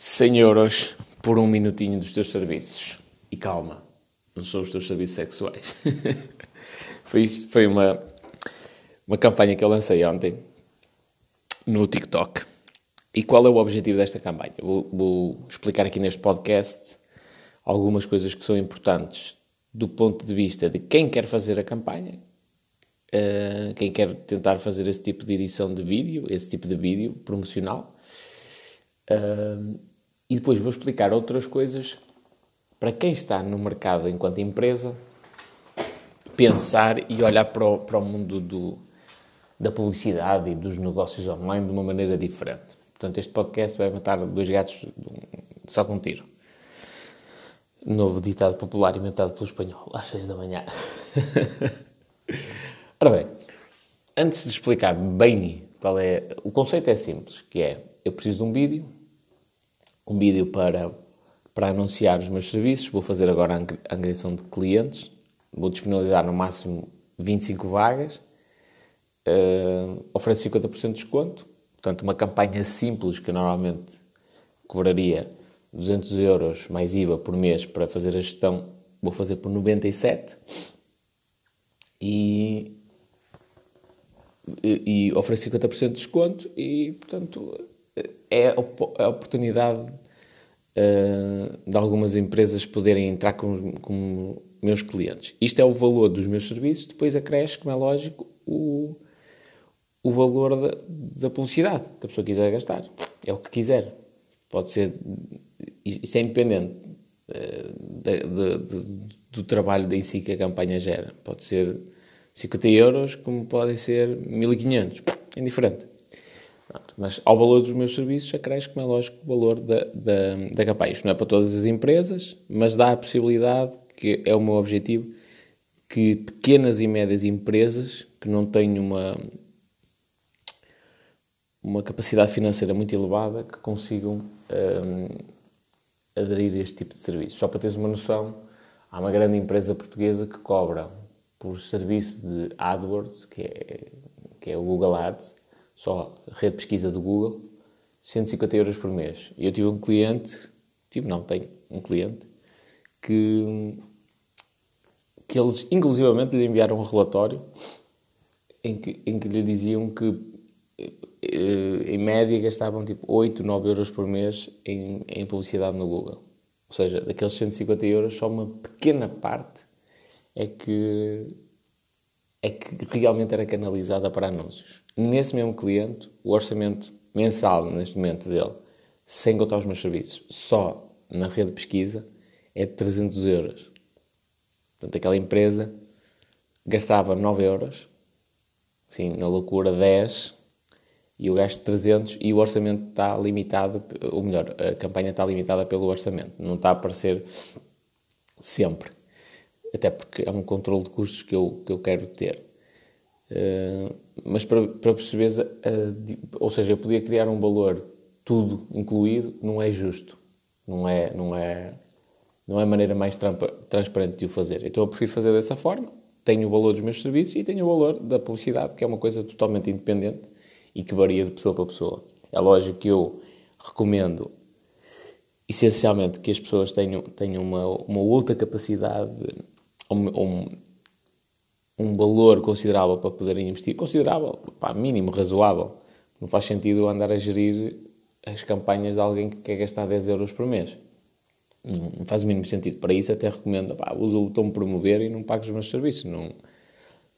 100 euros por um minutinho dos teus serviços. E calma, não são os teus serviços sexuais. foi, foi uma, uma campanha que eu lancei ontem no TikTok. E qual é o objetivo desta campanha? Vou, vou explicar aqui neste podcast algumas coisas que são importantes do ponto de vista de quem quer fazer a campanha, uh, quem quer tentar fazer esse tipo de edição de vídeo, esse tipo de vídeo promocional. Uh, e depois vou explicar outras coisas para quem está no mercado enquanto empresa pensar e olhar para o, para o mundo do, da publicidade e dos negócios online de uma maneira diferente. Portanto, este podcast vai matar dois gatos só com um tiro. Novo ditado popular inventado pelo espanhol, às seis da manhã. Ora bem, antes de explicar bem qual é... O conceito é simples, que é, eu preciso de um vídeo, um vídeo para, para anunciar os meus serviços. Vou fazer agora a angariação de clientes. Vou disponibilizar no máximo 25 vagas. Uh, ofereço 50% de desconto. Portanto, uma campanha simples que normalmente cobraria 200 euros mais IVA por mês para fazer a gestão, vou fazer por 97. E, e, e ofereço 50% de desconto e, portanto, é a oportunidade uh, de algumas empresas poderem entrar com, com meus clientes. Isto é o valor dos meus serviços, depois acresce, como é lógico, o, o valor da, da publicidade que a pessoa quiser gastar. É o que quiser. Pode ser. Isto é independente uh, de, de, de, do trabalho em si que a campanha gera. Pode ser 50 euros, como podem ser 1500. É indiferente. Pronto, mas ao valor dos meus serviços acresce, como é lógico, o valor da, da, da campanha. Isto não é para todas as empresas, mas dá a possibilidade, que é o meu objetivo, que pequenas e médias empresas que não têm uma, uma capacidade financeira muito elevada, que consigam um, aderir a este tipo de serviço. Só para teres uma noção, há uma grande empresa portuguesa que cobra por serviço de AdWords, que é, que é o Google Ads, só rede de pesquisa do Google, 150 euros por mês. E eu tive um cliente, tive não, tenho um cliente, que, que eles inclusivamente lhe enviaram um relatório em que, em que lhe diziam que eh, em média gastavam tipo 8, 9 euros por mês em, em publicidade no Google. Ou seja, daqueles 150 euros, só uma pequena parte é que, é que realmente era canalizada para anúncios nesse mesmo cliente, o orçamento mensal, neste momento dele, sem contar os meus serviços, só na rede de pesquisa, é de 300 euros. Portanto, aquela empresa gastava 9 euros, sim, na loucura 10, e o gasto 300 e o orçamento está limitado, ou melhor, a campanha está limitada pelo orçamento, não está a aparecer sempre. Até porque é um controle de custos que eu, que eu quero ter. Uh, mas para, para perceberes, uh, ou seja, eu podia criar um valor tudo incluído, não é justo. Não é, não é, não é a maneira mais transparente de o fazer. Então eu prefiro fazer dessa forma. Tenho o valor dos meus serviços e tenho o valor da publicidade, que é uma coisa totalmente independente e que varia de pessoa para pessoa. É lógico que eu recomendo essencialmente que as pessoas tenham, tenham uma, uma outra capacidade, um, um valor considerável para poderem investir, considerável, pá, mínimo, razoável. Não faz sentido andar a gerir as campanhas de alguém que quer gastar 10 euros por mês. Não faz o mínimo sentido. Para isso até recomendo, pá, usa o botão promover e não pague os meus serviços. Não,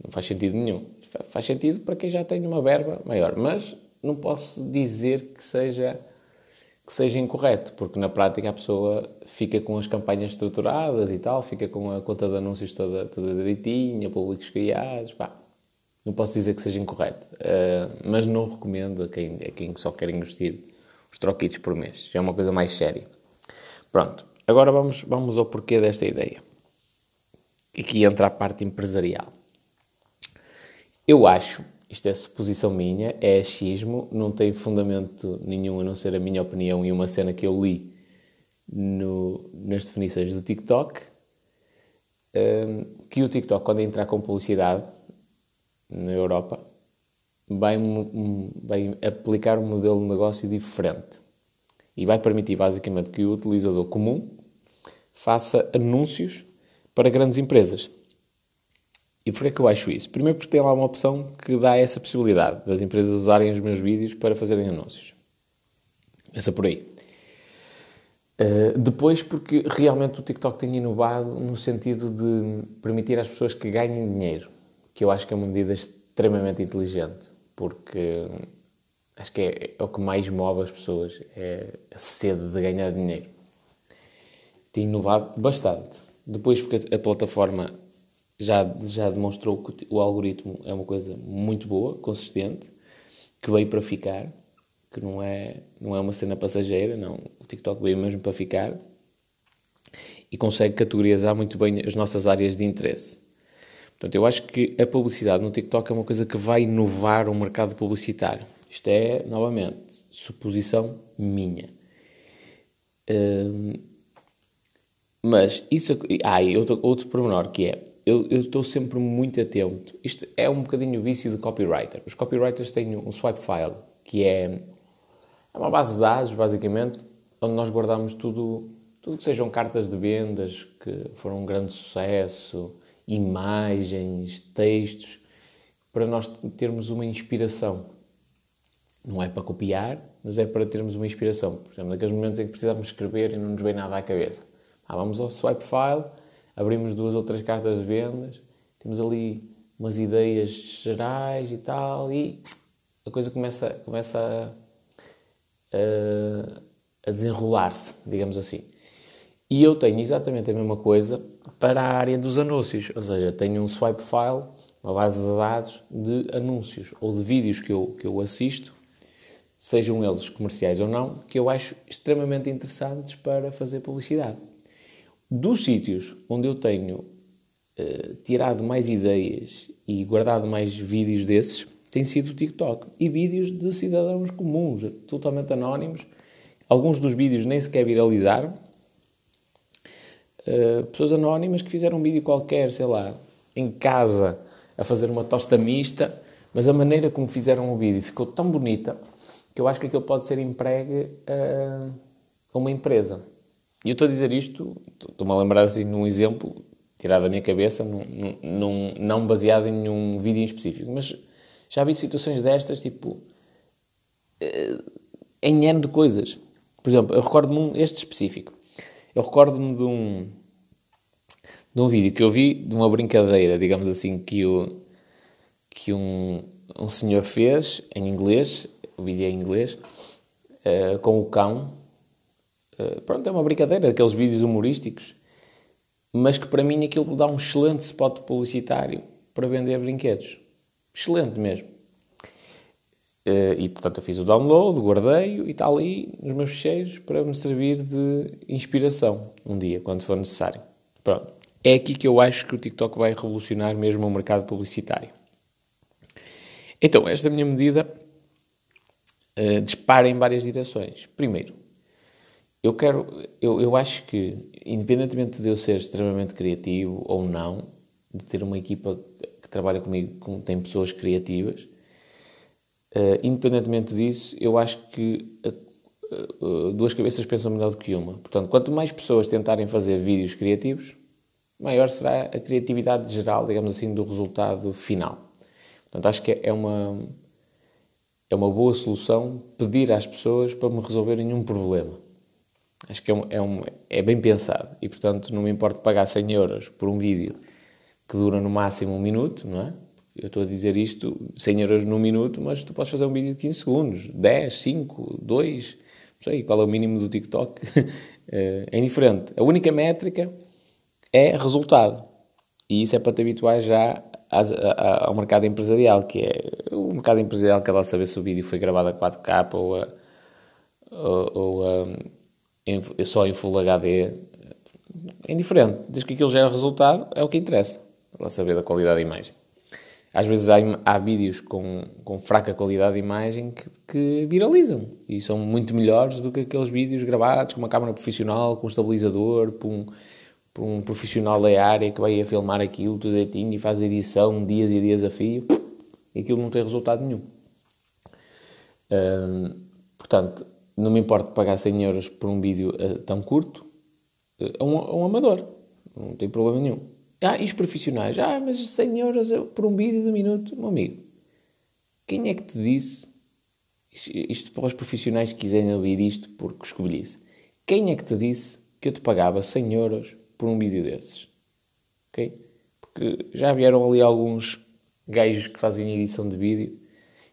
não faz sentido nenhum. Faz sentido para quem já tem uma verba maior. Mas não posso dizer que seja que seja incorreto, porque na prática a pessoa fica com as campanhas estruturadas e tal, fica com a conta de anúncios toda, toda direitinha, públicos criados, pá. Não posso dizer que seja incorreto, uh, mas não recomendo a quem, a quem só quer investir os troquitos por mês. Já é uma coisa mais séria. Pronto, agora vamos, vamos ao porquê desta ideia. Aqui entra a parte empresarial. Eu acho isto é suposição minha, é achismo, não tem fundamento nenhum a não ser a minha opinião e uma cena que eu li no, nas definições do TikTok, um, que o TikTok, quando entrar com publicidade na Europa, vai, vai aplicar um modelo de negócio diferente. e vai permitir basicamente que o utilizador comum faça anúncios para grandes empresas. E porquê é que eu acho isso? Primeiro porque tem lá uma opção que dá essa possibilidade das empresas usarem os meus vídeos para fazerem anúncios. Começa por aí. Uh, depois porque realmente o TikTok tem inovado no sentido de permitir às pessoas que ganhem dinheiro, que eu acho que é uma medida extremamente inteligente, porque acho que é, é o que mais move as pessoas, é a sede de ganhar dinheiro. Tem inovado bastante. Depois porque a plataforma já, já demonstrou que o algoritmo é uma coisa muito boa, consistente, que veio para ficar, que não é, não é uma cena passageira, não. O TikTok veio mesmo para ficar e consegue categorizar muito bem as nossas áreas de interesse. Portanto, eu acho que a publicidade no TikTok é uma coisa que vai inovar o mercado publicitário. Isto é, novamente, suposição minha. Hum, mas isso. Ah, e outro, outro pormenor que é: eu, estou sempre muito atento. Isto é um bocadinho o vício de copywriter. Os copywriters têm um swipe file, que é, é uma base de dados, basicamente, onde nós guardamos tudo, tudo que sejam cartas de vendas que foram um grande sucesso, imagens, textos, para nós termos uma inspiração. Não é para copiar, mas é para termos uma inspiração. Por exemplo, naqueles momentos em que precisamos escrever e não nos vem nada à cabeça. Ah, vamos ao swipe file abrimos duas ou três cartas de vendas, temos ali umas ideias gerais e tal, e a coisa começa, começa a, a, desenrolar-se, digamos assim. E eu tenho exatamente a mesma coisa para a área dos anúncios, ou seja, tenho um swipe file, uma base de dados de anúncios ou de vídeos que eu, que eu assisto, sejam eles comerciais ou não, que eu acho extremamente interessantes para fazer publicidade. Dos sítios onde eu tenho uh, tirado mais ideias e guardado mais vídeos desses, tem sido o TikTok. E vídeos de cidadãos comuns, totalmente anónimos. Alguns dos vídeos nem sequer viralizaram. Uh, pessoas anónimas que fizeram um vídeo qualquer, sei lá, em casa, a fazer uma tosta mista, mas a maneira como fizeram o vídeo ficou tão bonita que eu acho que aquilo pode ser empregue a uma empresa. E eu estou a dizer isto, estou-me a lembrar assim num exemplo tirado da minha cabeça, num, num, não baseado em nenhum vídeo em específico, mas já vi situações destas, tipo, eh, em N de coisas. Por exemplo, eu recordo-me um, este específico. Eu recordo-me de um, de um vídeo que eu vi de uma brincadeira, digamos assim, que, o, que um, um senhor fez em inglês, o vídeo é em inglês, uh, com o cão pronto, é uma brincadeira, aqueles vídeos humorísticos, mas que para mim aquilo dá um excelente spot publicitário para vender brinquedos. Excelente mesmo. Uh, e portanto eu fiz o download, guardei-o e está ali nos meus ficheiros para me servir de inspiração um dia, quando for necessário. Pronto. É aqui que eu acho que o TikTok vai revolucionar mesmo o mercado publicitário. Então, esta minha medida uh, dispara em várias direções. Primeiro, eu quero, eu, eu acho que, independentemente de eu ser extremamente criativo ou não, de ter uma equipa que trabalha comigo, com, tem pessoas criativas, uh, independentemente disso, eu acho que uh, duas cabeças pensam melhor do que uma. Portanto, quanto mais pessoas tentarem fazer vídeos criativos, maior será a criatividade geral, digamos assim, do resultado final. Portanto, acho que é uma, é uma boa solução pedir às pessoas para me resolverem um problema. Acho que é, um, é, um, é bem pensado e, portanto, não me importa pagar 100 euros por um vídeo que dura no máximo um minuto, não é? Eu estou a dizer isto, 100 euros num minuto, mas tu podes fazer um vídeo de 15 segundos, 10, 5, 2, não sei qual é o mínimo do TikTok. Eh, é indiferente. A única métrica é resultado. E isso é para te habituar já ao mercado empresarial, que é o mercado empresarial que é lá saber se o vídeo foi gravado a 4K ou a, ou, ou a só em Full HD, é indiferente. Desde que aquilo gera resultado, é o que interessa. Ela saber da qualidade da imagem. Às vezes há, há vídeos com, com fraca qualidade de imagem que, que, viralizam e são muito melhores do que aqueles vídeos gravados com uma câmera profissional, com um estabilizador, por um, por um profissional da área que vai a filmar aquilo tudo direitinho e faz a edição dias e dias a fio e aquilo não tem resultado nenhum. Hum, portanto, não me importa pagar 100 euros por um vídeo uh, tão curto a um, um amador. Não tem problema nenhum. Ah, e os profissionais? Ah, mas 100 euros por um vídeo de um minuto? Meu amigo, quem é que te disse? Isto para os profissionais que quiserem ouvir isto porque escolhisse. Quem é que te disse que eu te pagava 100 euros por um vídeo desses? Ok? Porque já vieram ali alguns gajos que fazem edição de vídeo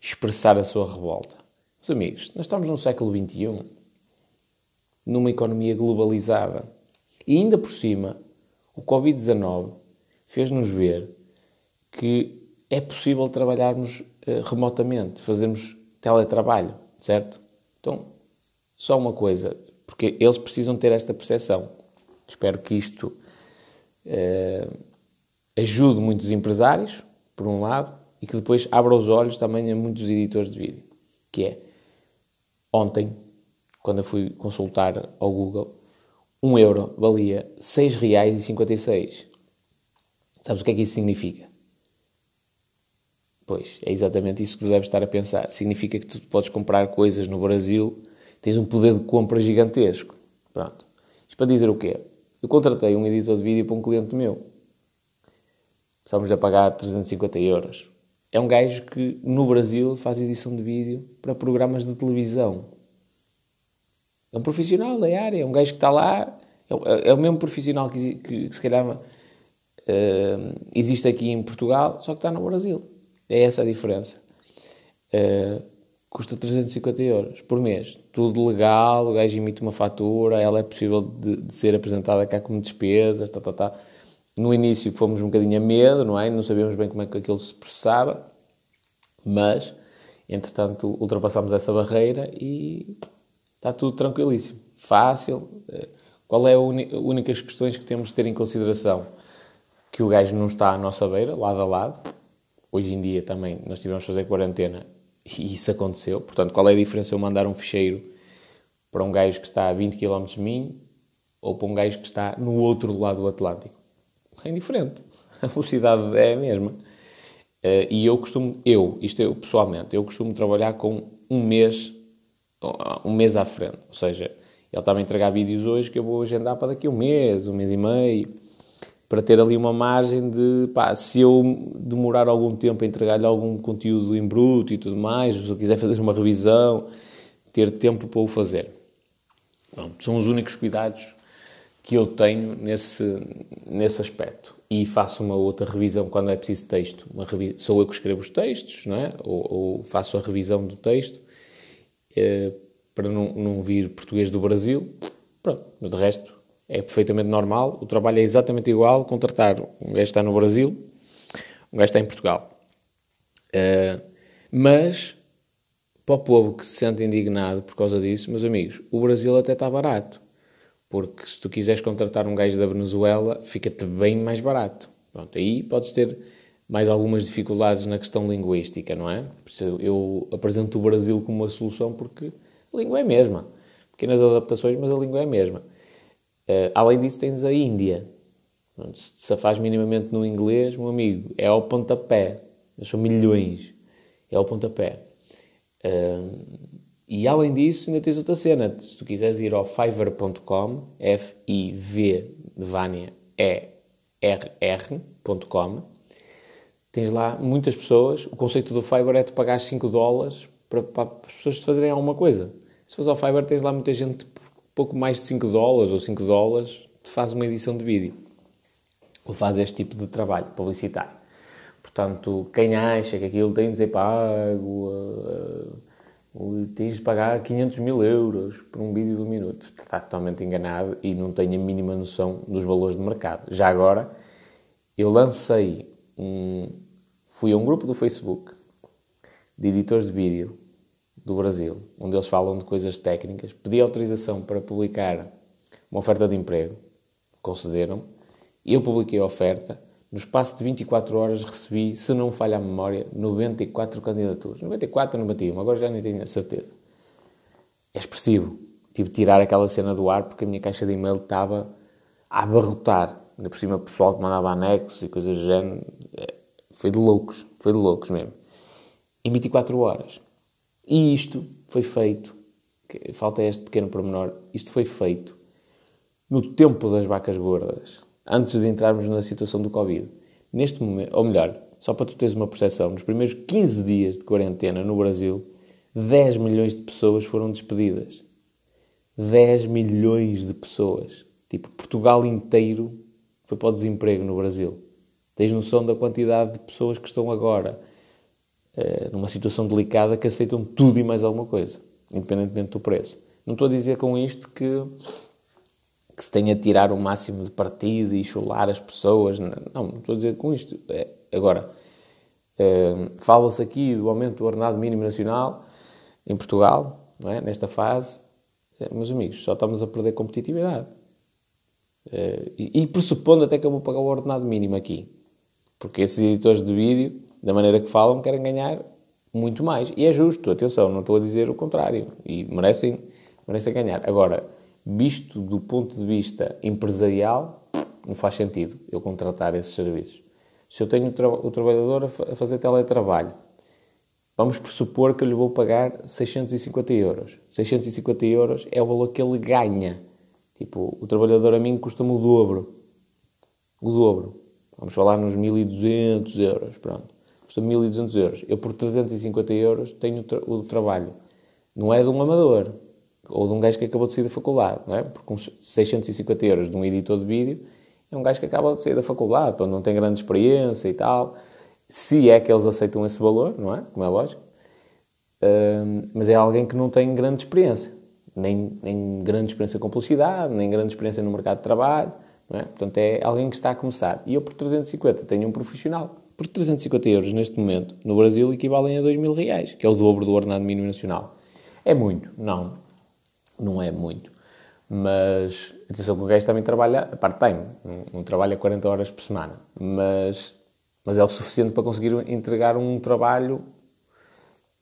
expressar a sua revolta. Meus amigos, nós estamos no século XXI, numa economia globalizada. E ainda por cima, o Covid-19 fez-nos ver que é possível trabalharmos uh, remotamente, fazermos teletrabalho, certo? Então, só uma coisa, porque eles precisam ter esta percepção. Espero que isto uh, ajude muitos empresários, por um lado, e que depois abra os olhos também a muitos editores de vídeo. Que é, ontem, quando eu fui consultar ao Google, 1 euro valia 6,56. Sabes o que é que isso significa? Pois, é exatamente isso que tu deves estar a pensar. Significa que tu podes comprar coisas no Brasil, tens um poder de compra gigantesco. Pronto. Isto para dizer o quê? Eu contratei um editor de vídeo para um cliente meu. Estamos a pagar 350 euros. É um gajo que no Brasil faz edição de vídeo para programas de televisão. É um profissional da área, é um gajo que está lá, é, é o mesmo profissional que, que, que se calhar uh, existe aqui em Portugal, só que está no Brasil. É essa a diferença. Uh, custa 350 euros por mês. Tudo legal, o gajo emite uma fatura, ela é possível de, de ser apresentada cá como despesas, tá, tá, tá. No início fomos um bocadinho a medo, não é? Não sabíamos bem como é que aquilo se processava, mas, entretanto, ultrapassámos essa barreira e Está tudo tranquilíssimo, fácil. Eh, qual é a únicas questões que temos de ter em consideração? Que o gajo não está à nossa beira, lado a lado. Hoje em dia também nós tivemos de fazer quarentena e isso aconteceu. Portanto, qual é a diferença eu mandar um ficheiro para um gajo que está a 20 km de mim ou para um gajo que está no outro lado do Atlântico? É indiferente. A velocidade é a mesma. Eh, e eu costumo, eu, isto eu pessoalmente, eu costumo trabalhar com um mês um mês à frente. Ou seja, ele está a entregar vídeos hoje que eu vou agendar para daqui a um mês, um mês e meio, para ter ali uma margem de, pá, se eu demorar algum tempo a entregar-lhe algum conteúdo em bruto e tudo mais, se eu quiser fazer uma revisão, ter tempo para o fazer. Pronto, são os únicos cuidados que eu tenho nesse, nesse aspecto. E faço uma outra revisão quando é preciso texto. Sou eu que escrevo os textos, não é? ou, ou faço a revisão do texto eh, para não, não vir português do Brasil. Pronto, de resto é perfeitamente normal. O trabalho é exatamente igual. Contratar um gajo está no Brasil, um gajo está em Portugal. Uh, mas, para o povo que se sente indignado por causa disso, meus amigos, o Brasil até está barato. Porque se tu quiseres contratar um gajo da Venezuela, fica-te bem mais barato. Pronto, aí podes ter mais algumas dificuldades na questão linguística, não é? Eu apresento o Brasil como uma solução porque a língua é a mesma. Pequenas adaptações, mas a língua é a mesma. Uh, além disso, tens a Índia. Se a faz minimamente no inglês, meu amigo, é ao pontapé. São milhões. É ao pontapé. Uh, e além disso, ainda tens outra cena. Se tu quiseres ir ao fiverr.com, F-I-V Vânia, E-R-R.com, tens lá muitas pessoas. O conceito do Fiverr é de pagar 5 dólares para, para as pessoas fazerem alguma coisa. Se fores ao Fiverr, tens lá muita gente por pouco mais de 5 dólares ou 5 dólares te faz uma edição de vídeo ou faz este tipo de trabalho publicitário. Portanto, quem acha que aquilo tem de ser pago, uh, tens de pagar 500 mil euros por um vídeo de um minuto, está totalmente enganado e não tem a mínima noção dos valores de mercado. Já agora, eu lancei um, fui a um grupo do Facebook de editores de vídeo do Brasil, onde eles falam de coisas técnicas, pedi autorização para publicar uma oferta de emprego, concederam, eu publiquei a oferta, no espaço de 24 horas recebi, se não falha a memória, 94 candidaturas. 94 ou 91, agora já nem tenho a certeza. É expressivo. Tive de tirar aquela cena do ar porque a minha caixa de e-mail estava a abarrotar. Ainda por cima, pessoal que mandava anexos e coisas do género. É, foi de loucos. Foi de loucos mesmo. Em 24 horas. E isto foi feito falta este pequeno pormenor, isto foi feito no tempo das vacas gordas, antes de entrarmos na situação do Covid. Neste momento, ou melhor, só para tu teres uma percepção, nos primeiros 15 dias de quarentena no Brasil, 10 milhões de pessoas foram despedidas. 10 milhões de pessoas. Tipo, Portugal inteiro foi para o desemprego no Brasil. Tens noção da quantidade de pessoas que estão agora uh, numa situação delicada que aceitam tudo e mais alguma coisa, independentemente do preço. Não estou a dizer com isto que, que se tenha a tirar o máximo de partido e chular as pessoas. Não, não estou a dizer com isto. É, agora, uh, fala-se aqui do aumento do ordenado mínimo nacional em Portugal, é? nesta fase. Uh, meus amigos, só estamos a perder competitividade. Uh, e, e pressupondo até que eu vou pagar o ordenado mínimo aqui. Porque esses editores de vídeo, da maneira que falam, querem ganhar muito mais. E é justo, atenção, não estou a dizer o contrário. E merecem, merecem ganhar. Agora, visto do ponto de vista empresarial, não faz sentido eu contratar esses serviços. Se eu tenho o, tra o trabalhador a, a, fazer teletrabalho, vamos pressupor que eu lhe vou pagar 650 euros. 650 euros é o valor que ele ganha. Tipo, o trabalhador a mim custa-me o dobro. O dobro. Vamos falar nos 1.200 euros, pronto. Custa 1.200 euros. Eu, por 350 euros, tenho o trabalho. Não é de um amador, ou de um gajo que acabou de sair da faculdade, não é? Porque uns 650 euros de um editor de vídeo é um gajo que acaba de sair da faculdade, não tem grande experiência e tal. Se é que eles aceitam esse valor, não é? Como é lógico. Mas é alguém que não tem grande experiência. Nem, nem grande experiência com publicidade, nem grande experiência no mercado de trabalho. É? Portanto, é alguém que está a começar. E eu, por 350, tenho um profissional. Por 350 euros, neste momento, no Brasil, equivalem a 2 mil reais, que é o dobro do ordenado mínimo nacional. É muito? Não. Não é muito. Mas, atenção que o gajo também trabalha part-time. Não, não trabalha 40 horas por semana. Mas, mas é o suficiente para conseguir entregar um trabalho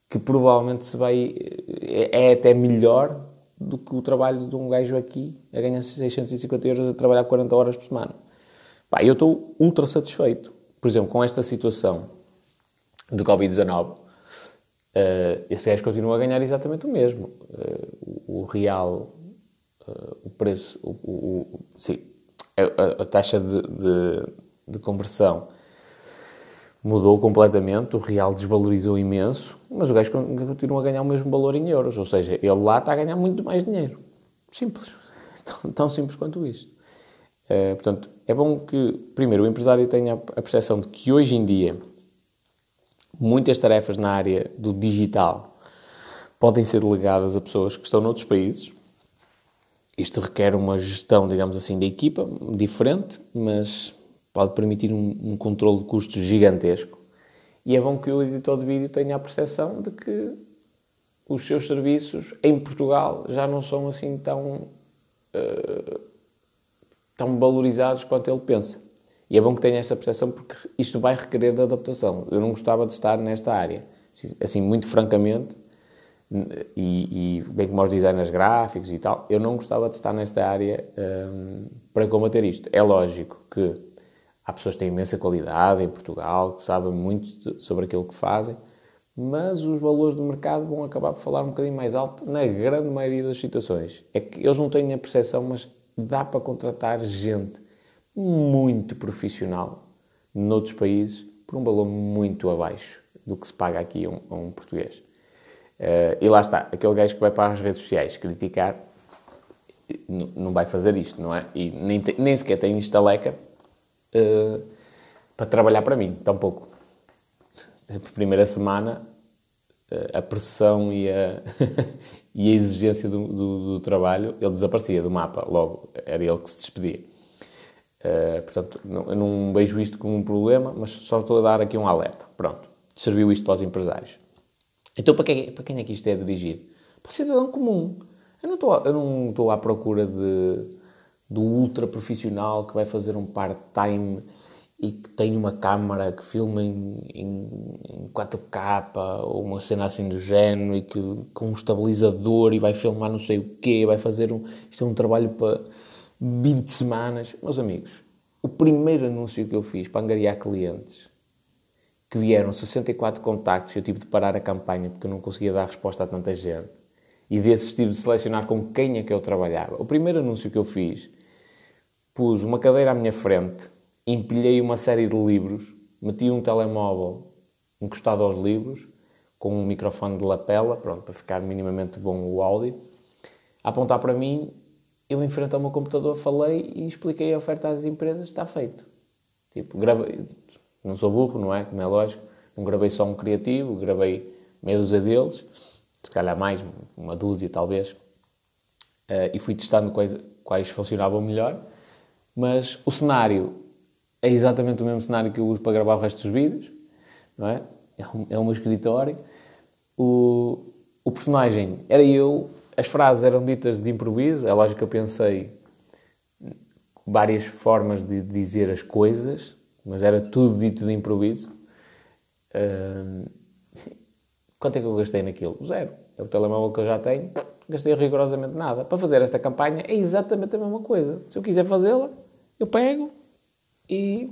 que provavelmente se vai... É, é até melhor do que o trabalho de um gajo aqui a ganhar 650 euros a trabalhar 40 horas por semana. Pá, eu estou ultra satisfeito. Por exemplo, com esta situação de Covid-19, uh, esse gajo continua a ganhar exatamente o mesmo. Uh, o, o, real, uh, o preço, o, o, sim, a, a taxa de, de, de conversão mudou completamente, o real desvalorizou imenso, mas o gajo continua a ganhar o mesmo valor em euros, ou seja, ele lá está a ganhar muito mais dinheiro. Simples. Tão, tão simples quanto isso. Portanto, é bom que, primeiro, o empresário tenha a percepção de que hoje em dia muitas tarefas na área do digital podem ser delegadas a pessoas que estão noutros países. Isto requer uma gestão, digamos assim, da equipa diferente, mas pode permitir um, um controle de custos gigantesco. E é bom que o editor de vídeo tenha a percepção de que os seus serviços em Portugal já não são assim tão, uh, tão valorizados quanto ele pensa. E é bom que tenha esta percepção porque isto vai requerer de adaptação. Eu não gostava de estar nesta área. Assim, muito francamente, e, e bem como aos designers gráficos e tal, eu não gostava de estar nesta área um, para combater isto. É lógico que Há pessoas que têm imensa qualidade em Portugal, que sabem muito sobre aquilo que fazem, mas os valores do mercado vão acabar por falar um bocadinho mais alto na grande maioria das situações. É que eles não têm a percepção, mas dá para contratar gente muito profissional noutros países por um valor muito abaixo do que se paga aqui a um, a um português. Uh, e lá está, aquele gajo que vai para as redes sociais criticar não vai fazer isto, não é? E nem, nem sequer tem estaleca uh, para trabalhar para mim, tampouco. A primeira semana, uh, a pressão e a, e a exigência do, do, do, trabalho, ele desaparecia do mapa logo, era ele que se despedia. Uh, portanto, não, eu não vejo isto como um problema, mas só estou a dar aqui um alerta. Pronto, serviu isto para os empresários. Então, para quem, para quem é que isto é dirigido? Para o cidadão comum. Eu não estou, eu não estou à procura de do ultra profissional que vai fazer um part-time e que tem uma câmara que filma em, em, em 4K ou uma cena assim do género e que com um estabilizador e vai filmar não sei o quê, vai fazer um... Isto é um trabalho para 20 semanas. Meus amigos, o primeiro anúncio que eu fiz para angariar clientes que vieram 64 contactos, eu tive de parar a campanha porque eu não conseguia dar resposta a tanta gente. e desses tive de selecionar com quem é que eu trabalhava. O primeiro anúncio que eu fiz, pus uma cadeira à minha frente, empilhei uma série de livros, meti um telemóvel encostado aos livros, com um microfone de lapela, pronto, para ficar minimamente bom o áudio, a apontar para mim, eu em frente ao meu computador falei e expliquei a oferta às empresas, está feito. Tipo, gravei, não sou burro, não é? Como é lógico, não gravei só um criativo, gravei meia dúzia deles, se calhar mais, uma dúzia talvez, uh, e fui testando quais, quais funcionavam melhor, mas o cenário é exatamente o mesmo cenário que eu uso para gravar o resto dos vídeos, não é? É, um, é o meu escritório. O, o personagem era eu, as frases eram ditas de improviso, é lógico que eu pensei várias formas de dizer as coisas, mas era tudo dito de improviso. Uh, quanto é que eu gastei naquilo? Zero. É o telemóvel que eu já tenho, gastei rigorosamente nada. Para fazer esta campanha é exatamente a mesma coisa. Se eu quiser fazê-la, eu pego e,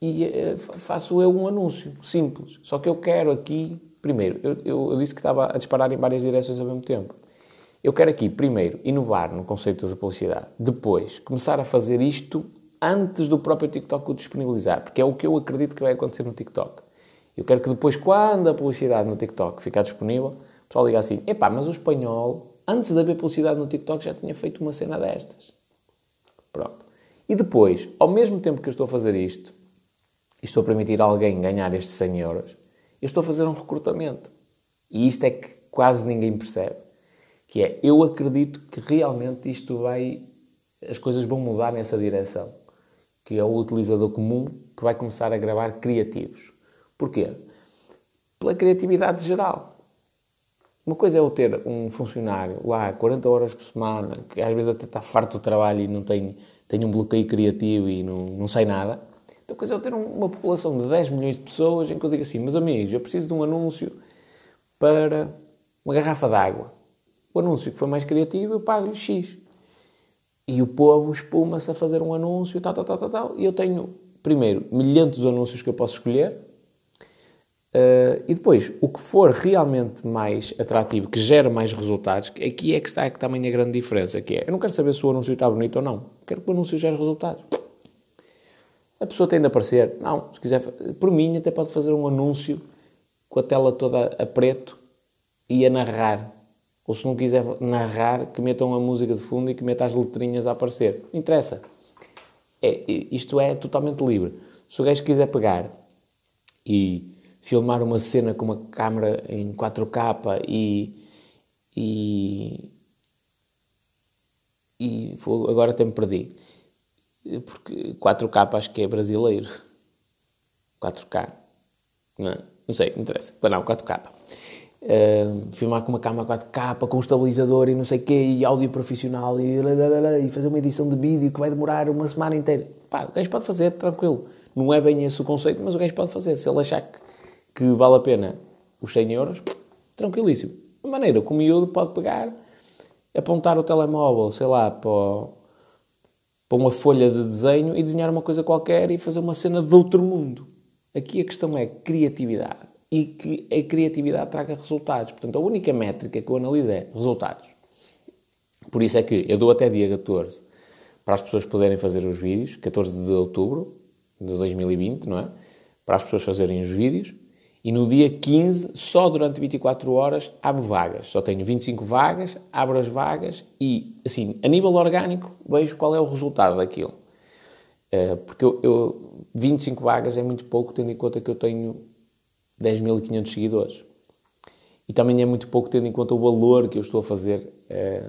e uh, faço eu um anúncio simples. Só que eu quero aqui, primeiro, eu, eu, eu disse que estava a disparar em várias direções ao mesmo tempo. Eu quero aqui, primeiro, inovar no conceito da publicidade. Depois, começar a fazer isto antes do próprio TikTok o disponibilizar, porque é o que eu acredito que vai acontecer no TikTok. Eu quero que depois, quando a publicidade no TikTok ficar disponível, o pessoal diga assim: epá, mas o espanhol, antes de haver publicidade no TikTok, já tinha feito uma cena destas. Pronto. E depois, ao mesmo tempo que eu estou a fazer isto, e estou a permitir a alguém ganhar estes 100 euros, eu estou a fazer um recrutamento. E isto é que quase ninguém percebe que é, eu acredito que realmente isto vai, as coisas vão mudar nessa direção, que é o utilizador comum que vai começar a gravar criativos. Porquê? Pela criatividade geral. Uma coisa é eu ter um funcionário lá 40 horas por semana, que às vezes até está farto do trabalho e não tem, tem um bloqueio criativo e não, não sai nada. Outra coisa é eu ter uma população de 10 milhões de pessoas em que eu digo assim, meus amigos, eu preciso de um anúncio para uma garrafa d'água o anúncio que foi mais criativo, eu pago-lhe X. E o povo espuma-se a fazer um anúncio, tal, tal, tal, tal, tal. E eu tenho, primeiro, milhares de anúncios que eu posso escolher. Uh, e depois, o que for realmente mais atrativo, que gera mais resultados, aqui é que está que também a grande diferença, que é, eu não quero saber se o anúncio está bonito ou não. Quero que o anúncio gere resultados. A pessoa tem de aparecer. Não, se quiser, por mim, até pode fazer um anúncio com a tela toda a preto e a narrar ou se não quiser narrar, que metam a música de fundo e que metam as letrinhas a aparecer. Não interessa. É, isto é totalmente livre. Se o gajo quiser pegar e filmar uma cena com uma câmera em 4K e. e. e agora até me perdi. Porque 4K acho que é brasileiro. 4K. Não, não sei, não interessa. Não, 4K. Uh, filmar com uma câmera 4K, com um estabilizador e não sei o quê, e áudio profissional, e, e, fazer uma edição de vídeo que vai demorar uma semana inteira. Pá, o gajo pode fazer, tranquilo. Não é bem esse o conceito, mas o gajo pode fazer. Se ele achar que, que vale a pena os 100 euros, tranquilíssimo. De maneira que o miúdo pode pegar, apontar o telemóvel, sei lá, para, para uma folha de desenho e desenhar uma coisa qualquer e fazer uma cena de outro mundo. Aqui a questão é criatividade e que a criatividade traga resultados. Portanto, a única métrica que eu analiso é resultados. Por isso é que eu dou até dia 14 para as pessoas poderem fazer os vídeos, 14 de outubro de 2020, não é? Para as pessoas fazerem os vídeos. E no dia 15, só durante 24 horas, abro vagas. Só tenho 25 vagas, abro as vagas e, assim, a nível orgânico, vejo qual é o resultado daquilo. Eh, porque eu, eu 25 vagas é muito pouco, tendo em conta que eu tenho 10.500 seguidores. E também é muito pouco tendo em conta o valor que eu estou a fazer é,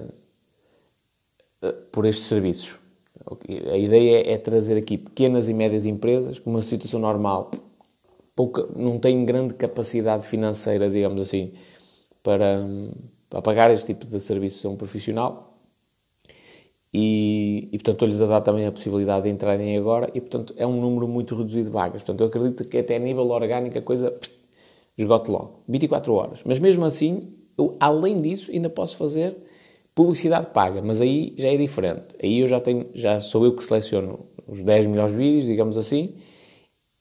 por estes serviços. A ideia é, trazer aqui pequenas e médias empresas uma situação normal, pouca, não têm grande capacidade financeira, digamos assim, para, para pagar este tipo de serviço a um profissional. E, e portanto, estou-lhes a dar também a possibilidade de entrarem agora, e portanto, é um número muito reduzido de vagas. Portanto, eu acredito que até a nível orgânico a coisa esgote logo. 24 horas. Mas mesmo assim, eu, além disso, ainda posso fazer publicidade paga, mas aí já é diferente. Aí eu já tenho, já sou eu que seleciono os 10 melhores vídeos, digamos assim,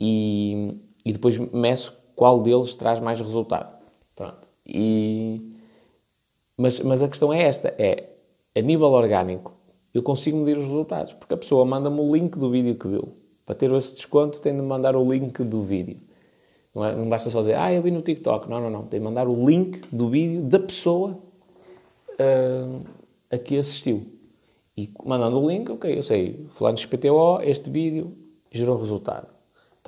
e, e depois meço qual deles traz mais resultado. Pronto. E, mas, mas a questão é esta: é a nível orgânico, eu consigo medir os resultados, porque a pessoa manda-me o link do vídeo que viu. Para ter esse desconto, tem de mandar o link do vídeo. Não, é, não basta só dizer, ah, eu vi no TikTok. Não, não, não. Tem de mandar o link do vídeo da pessoa uh, a que assistiu. E mandando o link, ok, eu sei, falando de PTO, este vídeo gerou resultado.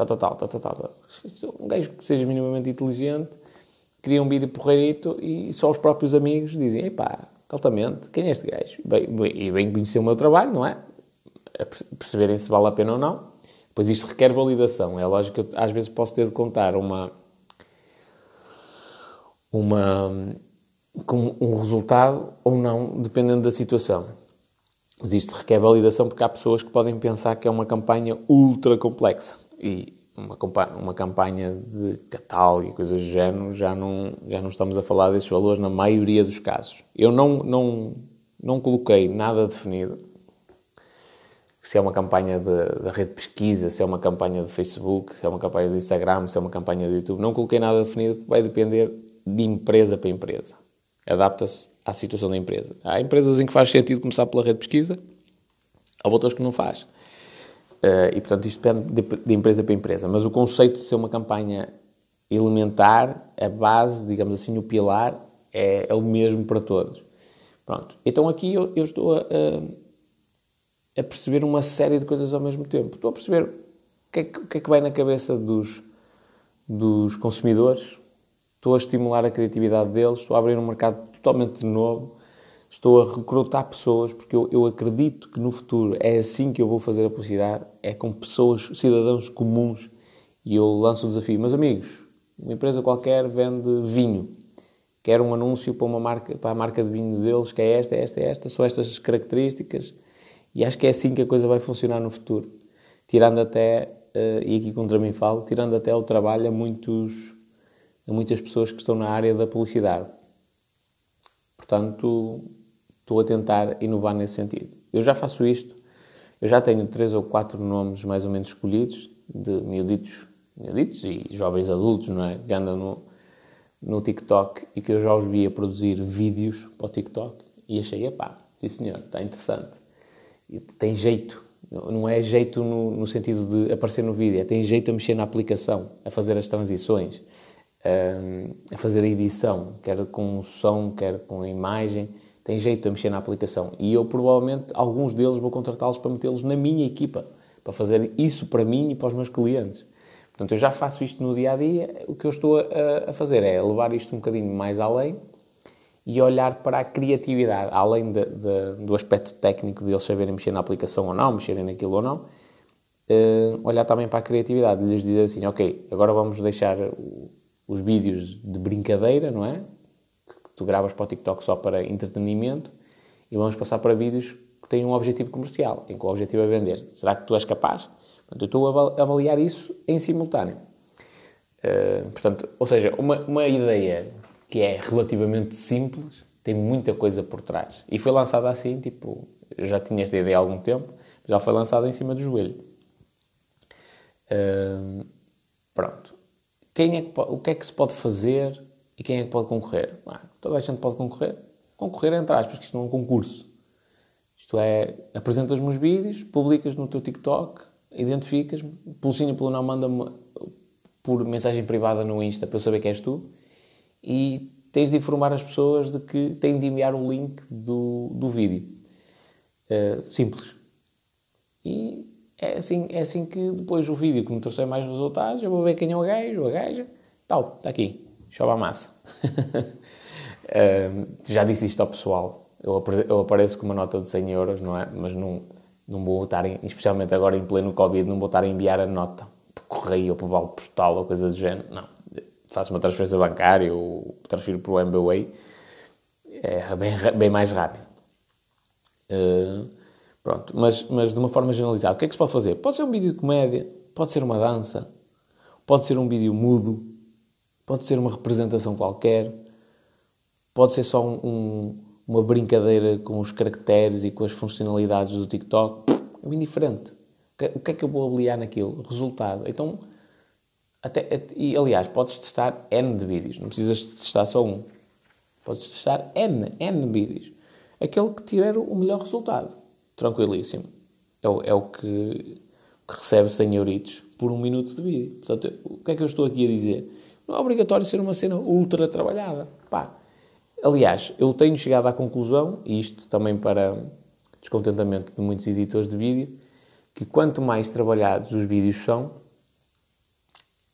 Tal, tal, tal, tal, tal, tal. Um gajo que seja minimamente inteligente cria um vídeo porreirito e só os próprios amigos dizem, epá, altamente, quem é este gajo? Bem, bem, e bem conhecer o meu trabalho, não é? Perceberem se vale a pena ou não. Pois isto requer validação. É lógico que eu, às vezes posso ter de contar uma... uma com um resultado ou não, dependendo da situação. Mas isto requer validação porque há pessoas que podem pensar que é uma campanha ultra complexa. E uma, uma campanha de catálogo e coisas do género, já não, já não estamos a falar desses valores na maioria dos casos. Eu não, não, não coloquei nada definido. Se é uma campanha da rede de pesquisa, se é uma campanha do Facebook, se é uma campanha do Instagram, se é uma campanha do YouTube. Não coloquei nada definido vai depender de empresa para empresa. Adapta-se à situação da empresa. Há empresas em que faz sentido começar pela rede de pesquisa, há outras que não faz. Uh, e, portanto, isto depende de, de, empresa para empresa. Mas o conceito de ser uma campanha elementar, a base, digamos assim, o pilar, é, é o mesmo para todos. Pronto. Então aqui eu, eu estou a, a, perceber uma série de coisas ao mesmo tempo. Estou a perceber o que é que, que, é que vai na cabeça dos, dos consumidores, estou a estimular a criatividade deles, estou a abrir um mercado totalmente novo estou a recrutar pessoas, porque eu, eu, acredito que no futuro é assim que eu vou fazer a publicidade, é com pessoas, cidadãos comuns, e eu lanço o desafio. Meus amigos, uma empresa qualquer vende vinho, quer um anúncio para, uma marca, para a marca de vinho deles, que é esta, esta, esta, são estas as características, e acho que é assim que a coisa vai funcionar no futuro. Tirando até, uh, e aqui contra mim falo, tirando até o trabalho a, muitos, a muitas pessoas que estão na área da publicidade. Portanto, estou a tentar inovar nesse sentido. Eu já faço isto, eu já tenho três ou quatro nomes mais ou menos escolhidos, de miuditos, miuditos e jovens adultos, não é? Que andam no, no TikTok e que eu já os vi a produzir vídeos para o TikTok e achei, epá, sim senhor, está interessante. E tem jeito, não é jeito no, no, sentido de aparecer no vídeo, é tem jeito a mexer na aplicação, a fazer as transições, a, a fazer a edição, quer com som, quer com a imagem tem jeito a mexer na aplicação. E eu, provavelmente, alguns deles vou contratá-los para metê-los na minha equipa, para fazer isso para mim e para os meus clientes. Portanto, eu já faço isto no dia a dia. O que eu estou a, a fazer é levar isto um bocadinho mais além e olhar para a criatividade, além de, de, do aspecto técnico de eles saberem mexer na aplicação ou não, mexerem naquilo ou não, uh, olhar também para a criatividade, lhes dizer assim, ok, agora vamos deixar os vídeos de brincadeira, não é? Tu gravas para o TikTok só para entretenimento e vamos passar para vídeos que têm um objetivo comercial, em que o objetivo é vender. Será que tu és capaz? Portanto, eu estou a avaliar isso em simultâneo. Uh, portanto, ou seja, uma, uma ideia que é relativamente simples tem muita coisa por trás. E foi lançada assim, tipo, já tinha esta ideia há algum tempo, já foi lançada em cima do joelho. Uh, pronto. Quem é que, o que é que se pode fazer e quem é que pode concorrer? Ah, toda a gente pode concorrer. Concorrer entre aspas, porque isto não é um concurso. Isto é, apresentas os meus vídeos, publicas no teu TikTok, identificas-me, pelo sim e pelo não, manda-me por mensagem privada no Insta para eu saber quem és tu e tens de informar as pessoas de que têm de enviar o link do, do vídeo. Uh, simples. E é assim, é assim que depois o vídeo que me trouxer mais resultados, eu vou ver quem é o gajo, a gaja, tal, está aqui chove a massa. uh, já disse isto ao pessoal. Eu, eu, apareço com uma nota de 100 euros, não é? Mas não, não vou estar, em, especialmente agora em pleno Covid, não vou estar a enviar a nota por correio ou por vale postal ou coisa do género. Não. Faço uma transferência bancária ou transfiro para o MBWay. É bem, bem mais rápido. Uh, pronto. Mas, mas de uma forma generalizada, o que é que se pode fazer? Pode ser um vídeo de comédia, pode ser uma dança, pode ser um vídeo mudo, pode ser uma representação qualquer, pode ser só um, um, uma brincadeira com os caracteres e com as funcionalidades do TikTok. É indiferente. O que é que eu vou avaliar naquilo? Resultado. Então, até, e aliás, podes testar N de vídeos, não precisas testar só um. Podes testar N, N vídeos. Aquele que tiver o melhor resultado. Tranquilíssimo. É o, é o que, que recebe 100 euritos por um minuto de vídeo. Portanto, o que é que eu estou aqui a dizer? Não é obrigatório ser uma cena ultra trabalhada. Pá. Aliás, eu tenho chegado à conclusão, e isto também para descontentamento de muitos editores de vídeo, que quanto mais trabalhados os vídeos são,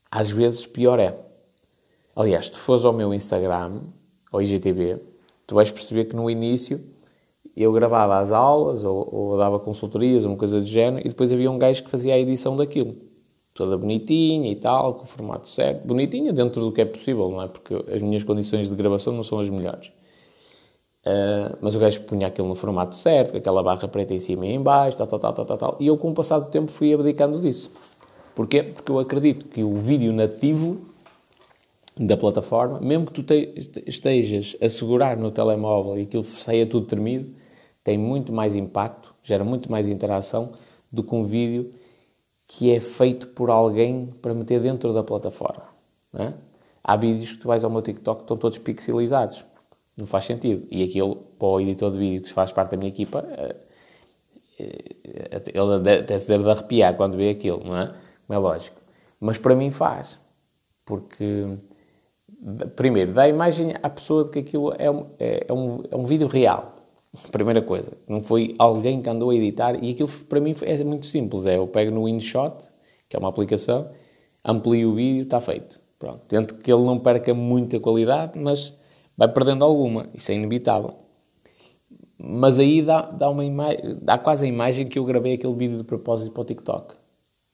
às vezes pior é. Aliás, se tu fores ao meu Instagram, ao IGTV, tu vais perceber que no início eu gravava as aulas ou, ou dava consultorias, uma coisa do género, e depois havia um gajo que fazia a edição daquilo. Toda bonitinha e tal, com o formato certo. Bonitinha dentro do que é possível, não é? Porque as minhas condições de gravação não são as melhores. Uh, mas o gajo punha aquilo no formato certo, com aquela barra preta em cima e em baixo, tal, tal, tal, tal, tal, tal. E eu, com o passar do tempo, fui abdicando disso. Porquê? Porque eu acredito que o vídeo nativo da plataforma, mesmo que tu te, estejas a segurar no telemóvel e aquilo saia tudo tremido, tem muito mais impacto, gera muito mais interação do que um vídeo que é feito por alguém para meter dentro da plataforma. É? Há vídeos que tu vais ao meu TikTok que estão todos pixelizados. Não faz sentido. E aquilo, para o editor de vídeo que faz parte da minha equipa, eh, eh, ele até se deve arrepiar quando vê aquilo, não é? Como é lógico. Mas para mim faz. Porque, primeiro, dá a imagem à pessoa de que aquilo é é, é um, é um vídeo real. Primeira coisa, não foi alguém que andou a editar e aquilo para mim é muito simples. É eu pego no InShot, que é uma aplicação, amplio o vídeo, está feito. Pronto. Tento que ele não perca muita qualidade, mas vai perdendo alguma. Isso é inevitável. Mas aí dá, dá, uma dá quase a imagem que eu gravei aquele vídeo de propósito para o TikTok.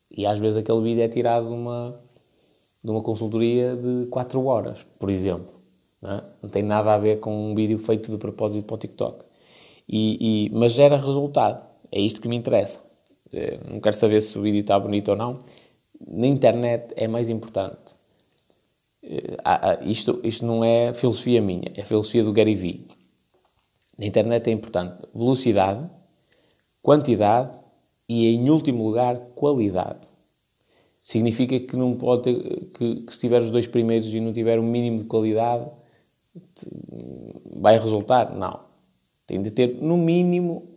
E às vezes aquele vídeo é tirado de uma, de uma consultoria de 4 horas, por exemplo. Não, é? não tem nada a ver com um vídeo feito de propósito para o TikTok. E, e, mas gera resultado. É isto que me interessa. Eh, não quero saber se o vídeo está bonito ou não. Na internet é mais importante. Eh, isto, isto não é filosofia minha, é filosofia do Gary Vee. Na internet é importante velocidade, quantidade e, em último lugar, qualidade. Significa que não pode ter, que, que se tiver os dois primeiros e não tiver um mínimo de qualidade, vai resultar? Não. Tem de ter, no mínimo,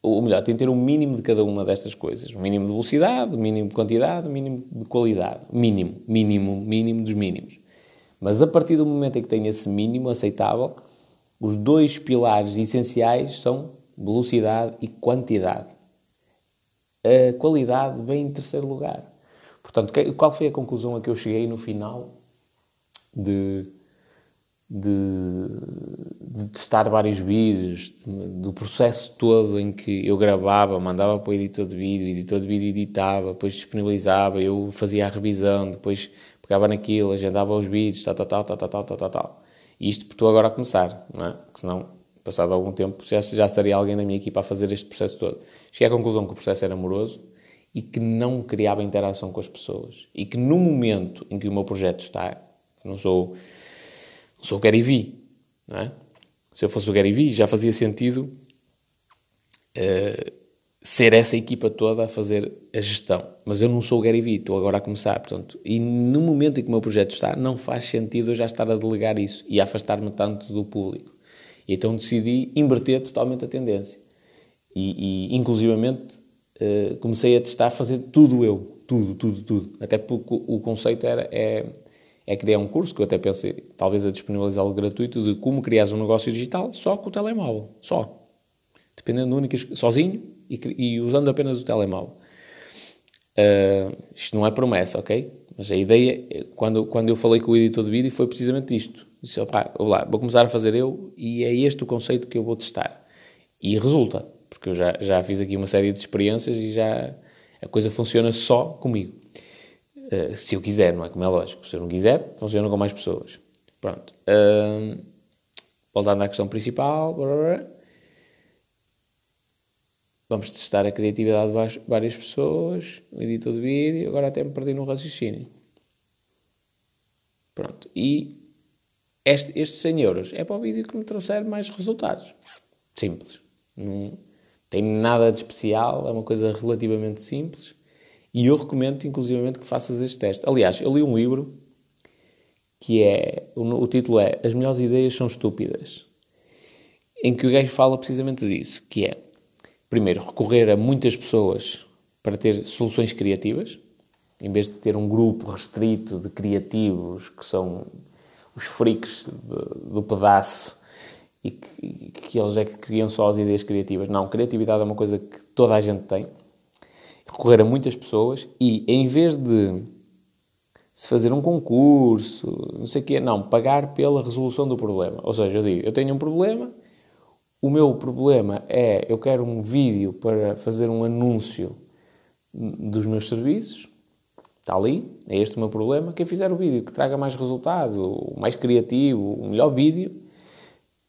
ou melhor, tem de ter um mínimo de cada uma destas coisas. Um mínimo de velocidade, um mínimo de quantidade, um mínimo de qualidade. Mínimo, mínimo, mínimo dos mínimos. Mas a partir do momento em que tem esse mínimo aceitável, os dois pilares essenciais são velocidade e quantidade. A qualidade vem em terceiro lugar. Portanto, qual foi a conclusão a que eu cheguei no final de de, de testar vários vídeos, de, do processo todo em que eu gravava, mandava para o editor de vídeo, o editor de vídeo editava, depois disponibilizava, eu fazia a revisão, depois pegava naquilo, agendava os vídeos, tal, tal, tal, tal, tal, tal, tal, tal. E isto estou agora a começar, não é? Porque senão, passado algum tempo, já, já estaria alguém da minha equipa a fazer este processo todo. Cheguei à conclusão que o processo era amoroso e que não criava interação com as pessoas. E que no momento em que o meu projeto está, não sou sou o Gary Vee, não é? Se eu fosse o Gary Vee, já fazia sentido uh, ser essa equipa toda a fazer a gestão. Mas eu não sou o Gary Vee, estou agora a começar, portanto, e no momento em que o meu projeto está, não faz sentido eu já estar a delegar isso e afastar-me tanto do público. E então decidi inverter totalmente a tendência. E, e inclusivamente, uh, comecei a testar fazer tudo eu. Tudo, tudo, tudo. Até porque o conceito era, é, é criar um curso, que eu até pensei, talvez a disponibilizá-lo gratuito, de como criar um negócio digital só com o telemóvel. Só. Dependendo únicas, sozinho e, e, usando apenas o telemóvel. Uh, isto não é promessa, ok? Mas a ideia, quando, quando eu falei com o editor de vídeo, foi precisamente isto. Disse, opá, lá, vou começar a fazer eu e é este o conceito que eu vou testar. E resulta, porque eu já, já fiz aqui uma série de experiências e já a coisa funciona só comigo. Uh, se eu quiser, não é? Como é lógico. Se eu não quiser, funciona com mais pessoas. Pronto. Voltando à questão principal. Vamos testar a criatividade de várias pessoas. O editor de vídeo. Agora até me perdi no raciocínio. Pronto. E este, estes 100 euros é para o vídeo que me trouxer mais resultados. Simples. Não tem nada de especial. É uma coisa relativamente simples e eu recomendo, inclusivamente, que faças este teste. Aliás, eu li um livro que é, o, título é As melhores ideias são estúpidas, em que o gajo fala precisamente disso, que é, primeiro, recorrer a muitas pessoas para ter soluções criativas, em vez de ter um grupo restrito de criativos que são os freaks do, do pedaço e que, que, eles é que criam só as ideias criativas. Não, criatividade é uma coisa que toda a gente tem. Recorrer a muitas pessoas e, em vez de se fazer um concurso, não sei o quê, não, pagar pela resolução do problema. Ou seja, eu digo, eu tenho um problema, o meu problema é, eu quero um vídeo para fazer um anúncio dos meus serviços, está ali, é este o meu problema. Quem fizer o vídeo que traga mais resultado, o mais criativo, o melhor vídeo,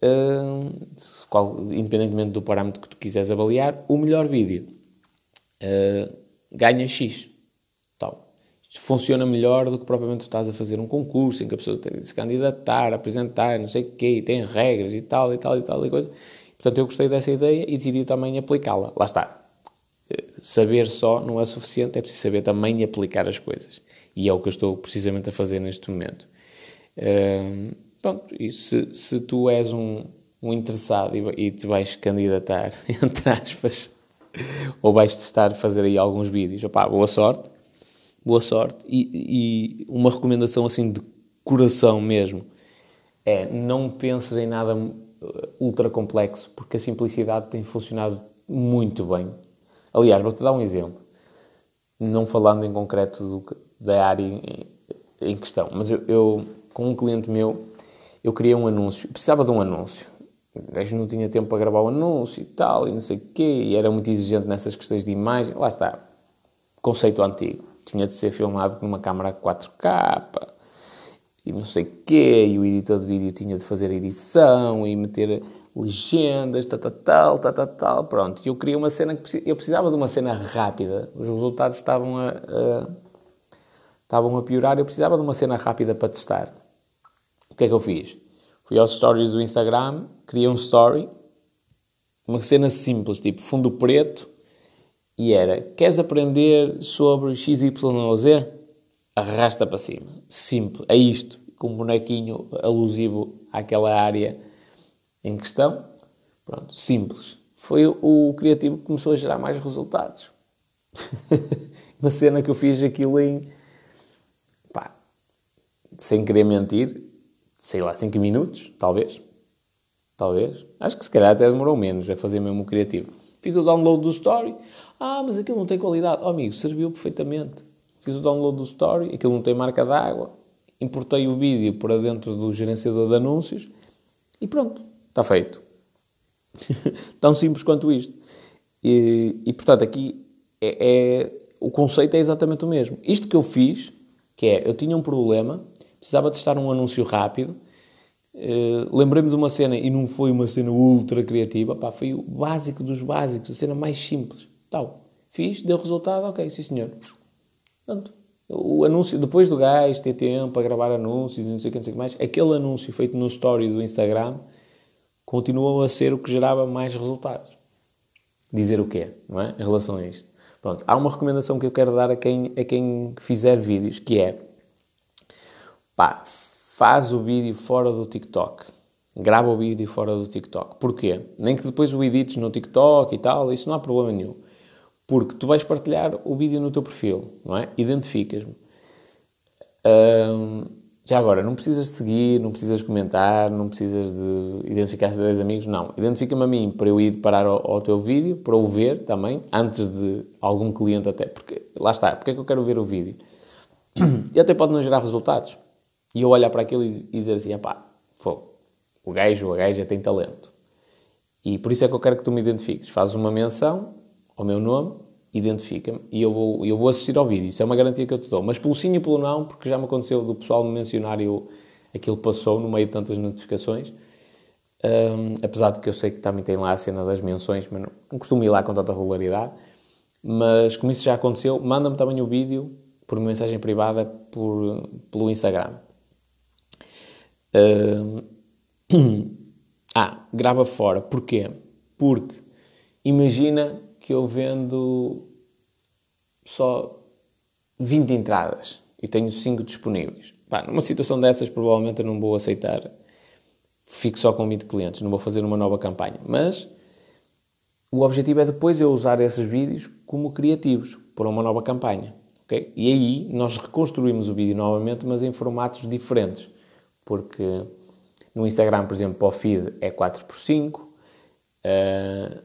uh, qual, independentemente do parâmetro que tu quiseres avaliar, o melhor vídeo uh, ganha X. Tal. Isto funciona melhor do que propriamente tu estás a fazer um concurso em que a pessoa tem de se candidatar, apresentar, não sei o quê, e tem regras e tal, e tal, e tal, e coisa. Portanto, eu gostei dessa ideia e decidi também aplicá-la. Lá está. Saber só não é suficiente, é preciso saber também aplicar as coisas. E é o que eu estou precisamente a fazer neste momento. Uh, Pronto, e se, se tu és um, um interessado e, e, te vais candidatar, entre aspas, ou vais testar fazer aí alguns vídeos, opá, boa sorte, boa sorte. E, e, uma recomendação assim de coração mesmo é não penses em nada uh, ultra complexo, porque a simplicidade tem funcionado muito bem. Aliás, vou-te dar um exemplo, não falando em concreto do, da área em, em questão, mas eu, eu, com um cliente meu, eu queria um anúncio, precisava de um anúncio. O gajo não tinha tempo para gravar o anúncio e tal, e não sei o quê, e era muito exigente nessas questões de imagem. Lá está, conceito antigo. Tinha de ser filmado com uma câmera 4K, e não sei o quê, e o editor de vídeo tinha de fazer edição, e meter legendas, tal, tal, tal, tal, tal, tal, pronto. E eu queria uma cena que eu precisava de uma cena rápida. Os resultados estavam a, a, estavam a piorar, eu precisava de uma cena rápida para testar que é que eu fiz? Fui aos stories do Instagram, criei um story, uma cena simples, tipo fundo preto, e era: Queres aprender sobre XYZ? Arrasta para cima. Simples. É isto. Com um bonequinho alusivo àquela área em questão. Pronto, simples. Foi o criativo que começou a gerar mais resultados. uma cena que eu fiz aquilo em. Pá, sem querer mentir, sei lá, 5 minutos, talvez. Talvez. Acho que se calhar até demorou menos a fazer mesmo o criativo. Fiz o download do story. Ah, mas aquilo não tem qualidade. Oh, amigo, serviu perfeitamente. Fiz o download do story, aquilo não tem marca d'água. Importei o vídeo para dentro do gerenciador de anúncios e pronto, está feito. Tão simples quanto isto. E, e portanto, aqui é, é, o conceito é exatamente o mesmo. Isto que eu fiz, que é, eu tinha um problema, precisava testar um anúncio rápido. Uh, Lembrei-me de uma cena e não foi uma cena ultra criativa, pá, foi o básico dos básicos, a cena mais simples. Tal. Fiz, deu resultado, ok, sim senhor. Pronto. O anúncio, depois do gajo ter tempo para gravar anúncios e não sei o que, não sei o que mais, aquele anúncio feito no story do Instagram continuou a ser o que gerava mais resultados. Dizer o quê, não é? Em relação a isto. Pronto, há uma recomendação que eu quero dar a quem, a quem fizer vídeos, que é pá, faz o vídeo fora do TikTok. Grava o vídeo fora do TikTok. Porquê? Nem que depois o edites no TikTok e tal, isso não há problema nenhum. Porque tu vais partilhar o vídeo no teu perfil, não é? Identificas-me. já agora, não precisas de seguir, não precisas de comentar, não precisas de identificar-se de 10 amigos, não. Identifica-me a mim para eu ir parar ao, ao, teu vídeo, para o ver também, antes de algum cliente até. Porque, lá está, porque é que eu quero ver o vídeo? E até pode não gerar resultados. E eu olhar para aquilo e, dizer assim, pá, o gajo ou a gaja tem talento. E por isso é que eu quero que tu me identifiques. Fazes uma menção ao meu nome, identifica-me e eu vou, eu vou assistir ao vídeo. Isso é uma garantia que eu te dou. Mas pelo sim e pelo não, porque já me aconteceu do pessoal me mencionar e eu, aquilo passou no meio de tantas notificações. Um, apesar de que eu sei que também tem lá a cena das menções, mas não, não costumo ir lá com tanta regularidade. Mas como isso já aconteceu, manda-me também o vídeo por mensagem privada por, pelo Instagram. Uh, ah, grava fora. Porquê? Porque imagina que eu vendo só 20 entradas e tenho 5 disponíveis. pá, numa situação dessas, provavelmente eu não vou aceitar, fico só com 20 clientes, não vou fazer uma nova campanha. Mas o objetivo é depois eu usar esses vídeos como criativos para uma nova campanha. Okay? E aí nós reconstruímos o vídeo novamente, mas em formatos diferentes. Porque no Instagram, por exemplo, para o feed é 4x5. Uh,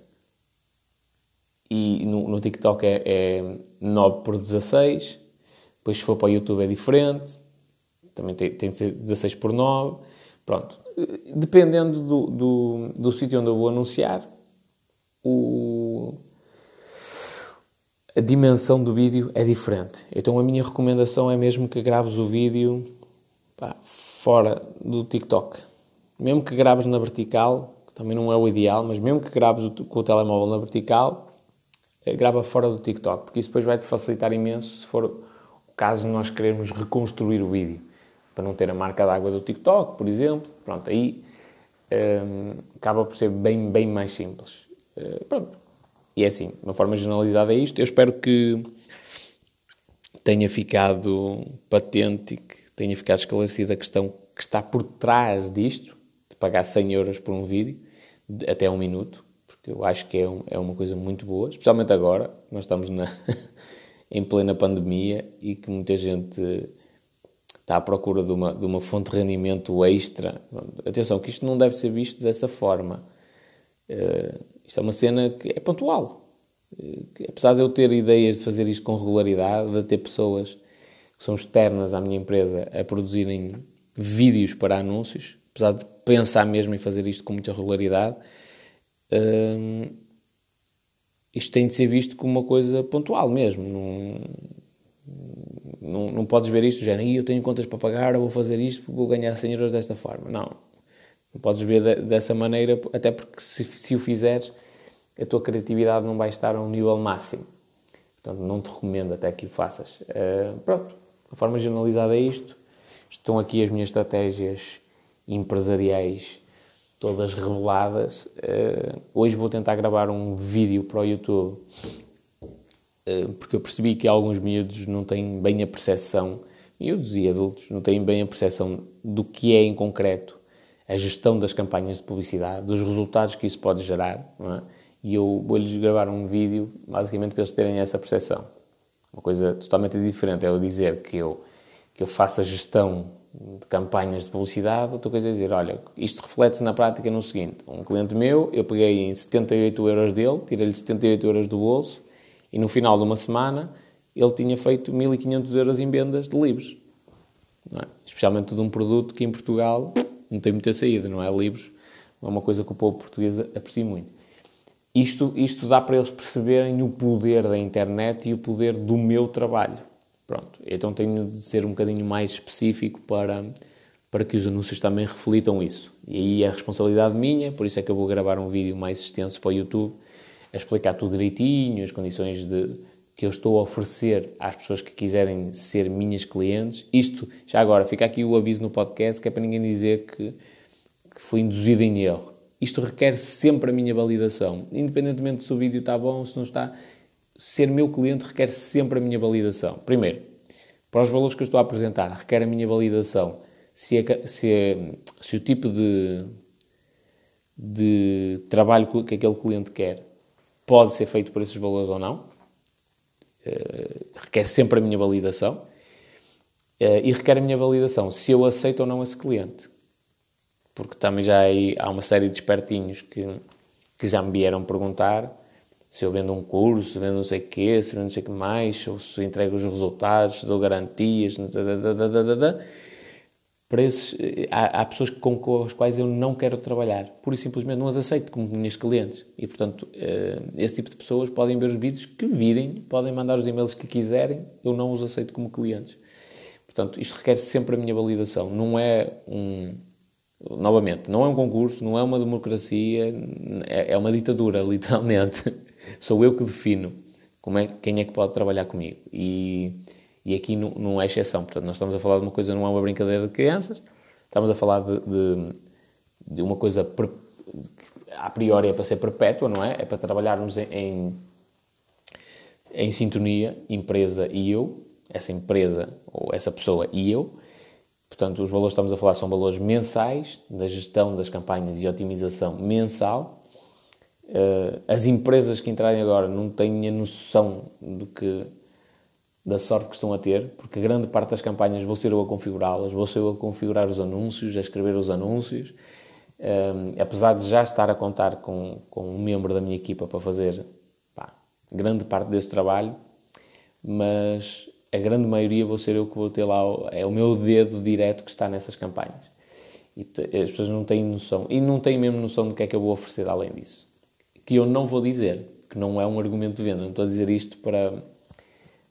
e no, no TikTok é, é 9 por 16. Depois, se for para o YouTube, é diferente. Também tem, tem de ser 16 por 9. Pronto. Dependendo do, do, do sítio onde eu vou anunciar, o, a dimensão do vídeo é diferente. Então, a minha recomendação é mesmo que graves o vídeo pá, fora do TikTok. Mesmo que graves na vertical, que também não é o ideal, mas mesmo que graves com o telemóvel na vertical, eh, grava fora do TikTok, porque isso depois vai-te facilitar imenso se for o caso de nós queremos reconstruir o vídeo, para não ter a marca d'água do TikTok, por exemplo. Pronto, aí um, ehm, acaba por ser bem, bem mais simples. Uh, pronto. E é assim, de uma forma generalizada é isto. Eu espero que tenha ficado patente e que tenha ficado esclarecida a questão que está por trás disto, de pagar 100 euros por um vídeo, até um minuto que eu acho que é, um, é uma coisa muito boa, especialmente agora, nós estamos na, em plena pandemia e que muita gente está à procura de uma, de uma fonte de rendimento extra. Atenção, que isto não deve ser visto dessa forma. Uh, isto é uma cena que é pontual. Uh, apesar de eu ter ideias de fazer isto com regularidade, de ter pessoas que são externas à minha empresa a produzirem vídeos para anúncios, apesar de pensar mesmo em fazer isto com muita regularidade, isto tem de ser visto como uma coisa pontual mesmo. Não, não, não podes ver isto, já eu tenho contas para pagar, eu vou fazer isto, vou ganhar 100 euros desta forma. Não. Não podes ver de, dessa maneira, até porque se, se o fizeres, a tua criatividade não vai estar a um nível máximo. Portanto, não te recomendo até que o faças. Uh, pronto, de forma generalizada é isto. Estão aqui as minhas estratégias empresariais todas reveladas. Uh, hoje vou tentar gravar um vídeo para o YouTube, uh, porque eu percebi que alguns miúdos não têm bem a percepção, miúdos e adultos, não têm bem a percepção do que é em concreto a gestão das campanhas de publicidade, dos resultados que isso pode gerar, é? e eu vou-lhes gravar um vídeo, basicamente para eles terem essa percepção. Uma coisa totalmente diferente é eu dizer que eu, que eu faço a gestão de campanhas de publicidade, outra coisa é dizer, olha, isto reflete-se na prática no seguinte, um cliente meu, eu peguei em 78 euros dele, tirei-lhe 78 euros do bolso, e no final de uma semana ele tinha feito 1.500 euros em vendas de livros. É? Especialmente de um produto que em Portugal não tem muita saída, não é? Livros é uma coisa que o povo português aprecia muito. Isto, isto dá para eles perceberem o poder da internet e o poder do meu trabalho. Pronto, então tenho de ser um bocadinho mais específico para, para que os anúncios também reflitam isso. E aí é responsabilidade minha, por isso é que eu vou gravar um vídeo mais extenso para o YouTube, a explicar tudo direitinho, as condições de, que eu estou a oferecer às pessoas que quiserem ser minhas clientes. Isto, já agora, fica aqui o aviso no podcast, que é para ninguém dizer que, que fui induzido em erro. Isto requer sempre a minha validação, independentemente se o vídeo está bom ou se não está ser meu cliente requer sempre a minha validação. Primeiro, para os valores que eu estou a apresentar, requer a minha validação se, é, se, é, se o tipo de, de trabalho que aquele cliente quer pode ser feito por esses valores ou não. Uh, requer sempre a minha validação. Uh, e requer a minha validação se eu aceito ou não esse cliente. Porque também já há uma série de espertinhos que, que já me vieram perguntar se eu vendo um curso, se vendo não sei o quê, se vendo não sei o que mais, ou se entrego os resultados, se dou garantias, para esses, há, há, pessoas com as quais eu não quero trabalhar, pura e simplesmente não as aceito como minhas clientes. E, portanto, eh, esse tipo de pessoas podem ver os vídeos que virem, podem mandar os e-mails que quiserem, eu não os aceito como clientes. Portanto, isto requer sempre a minha validação. Não é um. Novamente, não é um concurso, não é uma democracia, é, é uma ditadura, literalmente sou eu que defino como é, quem é que pode trabalhar comigo. E, e aqui não, não é exceção. Portanto, nós estamos a falar de uma coisa, não é uma brincadeira de crianças, estamos a falar de, de, de uma coisa que a priori é para ser perpétua, não é? É para trabalharmos em, em, em sintonia, empresa e eu, essa empresa ou essa pessoa e eu, Portanto, os valores que estamos a falar são valores mensais, da gestão das campanhas e otimização mensal. Uh, as empresas que entrarem agora não têm a noção do que, da sorte que estão a ter, porque grande parte das campanhas vou ser eu a configurá-las, vou ser eu a configurar os anúncios, a escrever os anúncios. Uh, apesar de já estar a contar com, com um membro da minha equipa para fazer pá, grande parte desse trabalho, mas a grande maioria vou ser eu que vou ter lá, é o meu dedo direto que está nessas campanhas. E as pessoas não têm noção, e não têm mesmo noção do que é que eu vou oferecer além disso. Que eu não vou dizer, que não é um argumento de venda, não estou a dizer isto para,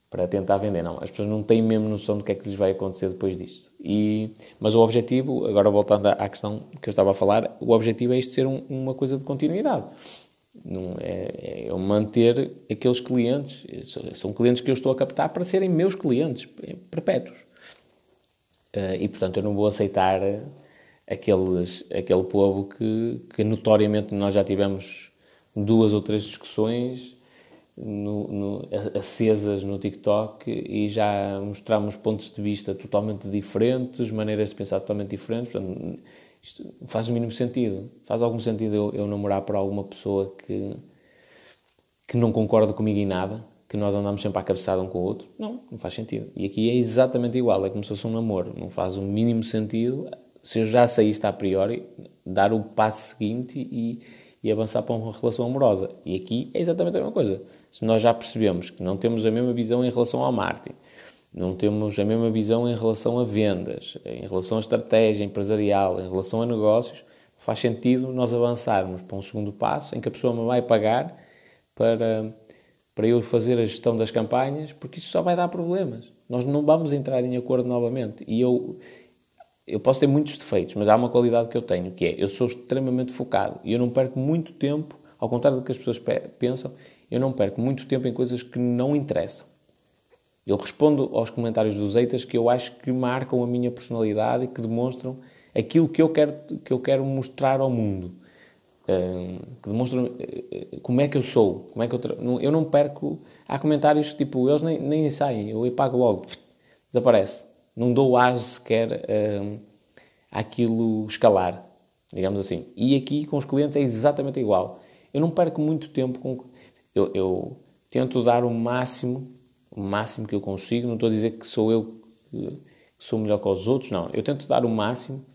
para tentar vender, não. As pessoas não têm mesmo noção do que é que lhes vai acontecer depois disto. E, mas o objetivo, agora voltando à questão que eu estava a falar, o objetivo é isto ser um, uma coisa de continuidade. Não é, é manter aqueles clientes, são clientes que eu estou a captar para serem meus clientes perpétuos. Uh, e portanto eu não vou aceitar aqueles, aquele povo que, que notoriamente nós já tivemos duas ou três discussões no, no, acesas no TikTok e já mostramos pontos de vista totalmente diferentes, maneiras de pensar totalmente diferentes. Portanto, isto faz o mínimo sentido. Faz algum sentido eu, eu namorar por alguma pessoa que, que não concorda comigo em nada, que nós andamos sempre à cabeçada um com o outro? Não, não faz sentido. E aqui é exatamente igual, é como se fosse um namoro. Não faz o mínimo sentido, se eu já sei isto a priori, dar o passo seguinte e, e avançar para uma relação amorosa. E aqui é exatamente a mesma coisa. Se nós já percebemos que não temos a mesma visão em relação ao marketing, não temos a mesma visão em relação a vendas, em relação à estratégia empresarial, em relação a negócios, faz sentido nós avançarmos para um segundo passo em que a pessoa me vai pagar para, para eu fazer a gestão das campanhas, porque isso só vai dar problemas. Nós não vamos entrar em acordo novamente. E eu, eu posso ter muitos defeitos, mas há uma qualidade que eu tenho, que é eu sou extremamente focado e eu não perco muito tempo, ao contrário do que as pessoas pensam, eu não perco muito tempo em coisas que não interessam. Eu respondo aos comentários dos haters que eu acho que marcam a minha personalidade e que demonstram aquilo que eu quero, que eu quero mostrar ao mundo. que demonstram uh, como é que eu sou, como é que eu, eu não perco. Há comentários que tipo, eles nem, nem saem, eu apago logo, desaparece. Não dou aso sequer uh, àquilo escalar, digamos assim. E aqui com os clientes é exatamente igual. Eu não perco muito tempo com. Eu, eu tento dar o máximo o máximo que eu consigo. Não estou a dizer que sou eu que sou melhor que os outros, não. Eu tento dar o máximo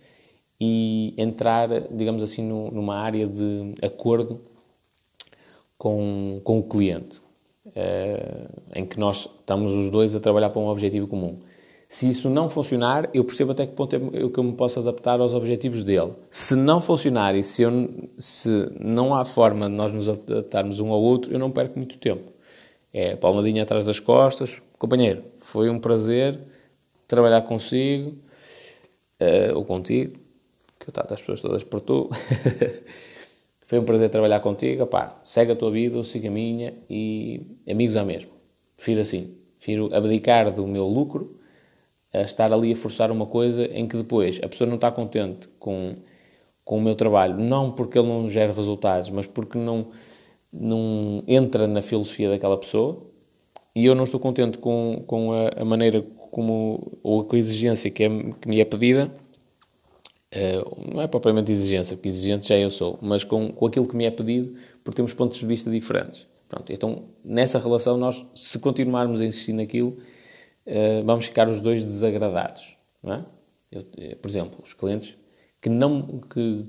e entrar, digamos assim, no, numa área de acordo com, com o cliente, uh, em que nós estamos os dois a trabalhar para um objetivo comum. Se isso não funcionar, eu percebo até que ponto é que eu me posso adaptar aos objetivos dele. Se não funcionar e se, eu, se não há forma de nós nos adaptarmos um ao outro, eu não perco muito tempo. É palmadinha atrás das costas. Companheiro, foi um prazer trabalhar consigo, uh, ou contigo, que eu trato as pessoas todas por tu. foi um prazer trabalhar contigo. Opá, segue a tua vida, ou siga a minha e amigos à mesma. Prefiro assim. Prefiro abdicar do meu lucro a estar ali a forçar uma coisa em que depois a pessoa não está contente com, com o meu trabalho, não porque ele não gera resultados, mas porque não não entra na filosofia daquela pessoa e eu não estou contente com, com a, a maneira como, ou com a exigência que, é, que me é pedida, uh, não é propriamente exigência, porque exigente já eu sou, mas com, com aquilo que me é pedido, porque temos pontos de vista diferentes. Pronto, então, nessa relação, nós, se continuarmos a insistir naquilo, uh, vamos ficar os dois desagradados, é? Eu, eh, por exemplo, os clientes que não que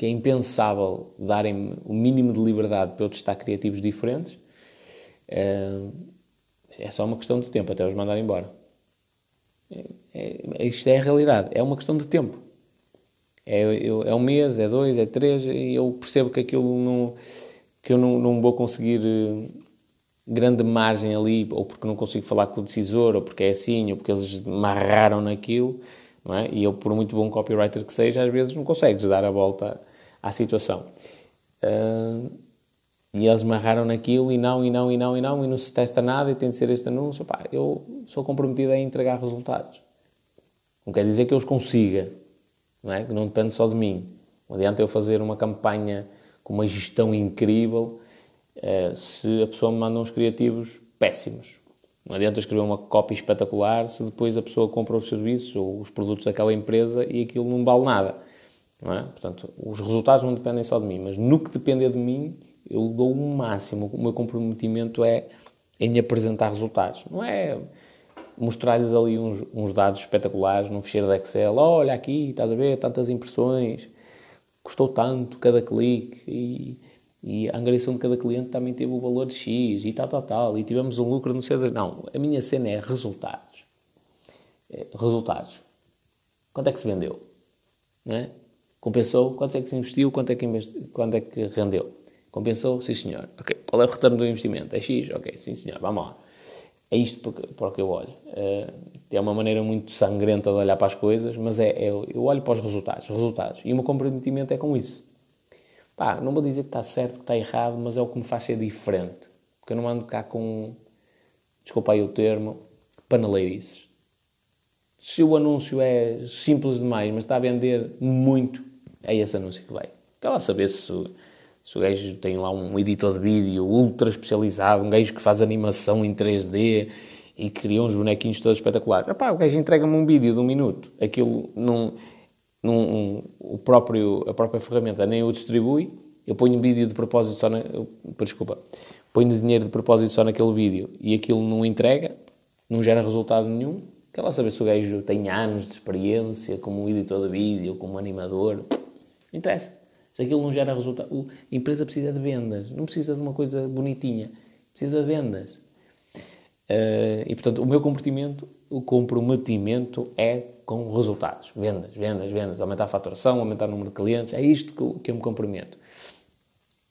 que é impensável darem o mínimo de liberdade para eu testar criativos diferentes, é, é só uma questão de tempo até os mandar embora. É, é, isto é a realidade, é uma questão de tempo. É, eu, é um mês, é dois, é três, e eu percebo que aquilo não, que eu não, não vou conseguir eh, grande margem ali, ou porque não consigo falar com o decisor, ou porque é assim, ou porque eles me amarraram naquilo, não é? E eu, por muito bom copywriter que seja, às vezes não consegues dar a volta à situação. Uh, e eles me agarraram naquilo e não, e não, e não, e não, e não se testa nada e tem de ser este anúncio. Pá, eu sou comprometido a entregar resultados. Não quer dizer que eu os consiga, não é? Que não depende só de mim. Não adianta eu fazer uma campanha com uma gestão incrível uh, se a pessoa me manda uns criativos péssimos. Não adianta escrever uma cópia espetacular se depois a pessoa compra os serviços ou os produtos daquela empresa e aquilo não vale nada. É? Portanto, os resultados não dependem só de mim, mas no que depender de mim, eu dou o máximo. O meu comprometimento é em apresentar resultados. Não é mostrar-lhes ali uns, uns, dados espetaculares num ficheiro de Excel. Olha aqui, estás a ver, tantas impressões, custou tanto cada clique e, e a angariação de cada cliente também teve o valor de X e tal, tal, tal, e tivemos um lucro, não sei... Não, a minha cena é resultados. É, resultados. Quanto é que se vendeu? Não é? Compensou? Quanto é que se investiu? Quanto é que, investi... Quanto é que rendeu? Compensou? Sim, senhor. Ok. Qual é o retorno do investimento? É X? Ok, sim, senhor. Vamos lá. É isto para o que eu olho. Uh, é uma maneira muito sangrenta de olhar para as coisas, mas é, é, eu olho para os resultados. Resultados. E o meu comprometimento é com isso. Pá, não vou dizer que está certo, que está errado, mas é o que me faz ser diferente. Porque eu não ando cá com, desculpa aí o termo, paneleirices. Se o anúncio é simples demais, mas está a vender muito, é esse anúncio que vai. Quer lá saber se se o gajo tem lá um editor de vídeo ultra especializado, um gajo que faz animação em 3D e cria uns bonequinhos todos espetaculares. Epá, o gajo entrega-me um vídeo de um minuto. Aquilo não, não um, o próprio, a própria ferramenta nem o distribui. Eu ponho vídeo de propósito só na, eu, desculpa, ponho dinheiro de propósito só naquele vídeo e aquilo não entrega, não gera resultado nenhum. Quer lá saber se o gajo tem anos de experiência como editor de vídeo, como animador. Não interessa. Se aquilo não gera resultado. A empresa precisa de vendas, não precisa de uma coisa bonitinha, precisa de vendas. Uh, e portanto, o meu comprometimento, o comprometimento é com resultados. Vendas, vendas, vendas. Aumentar a faturação, aumentar o número de clientes. É isto que eu, que eu me comprometo.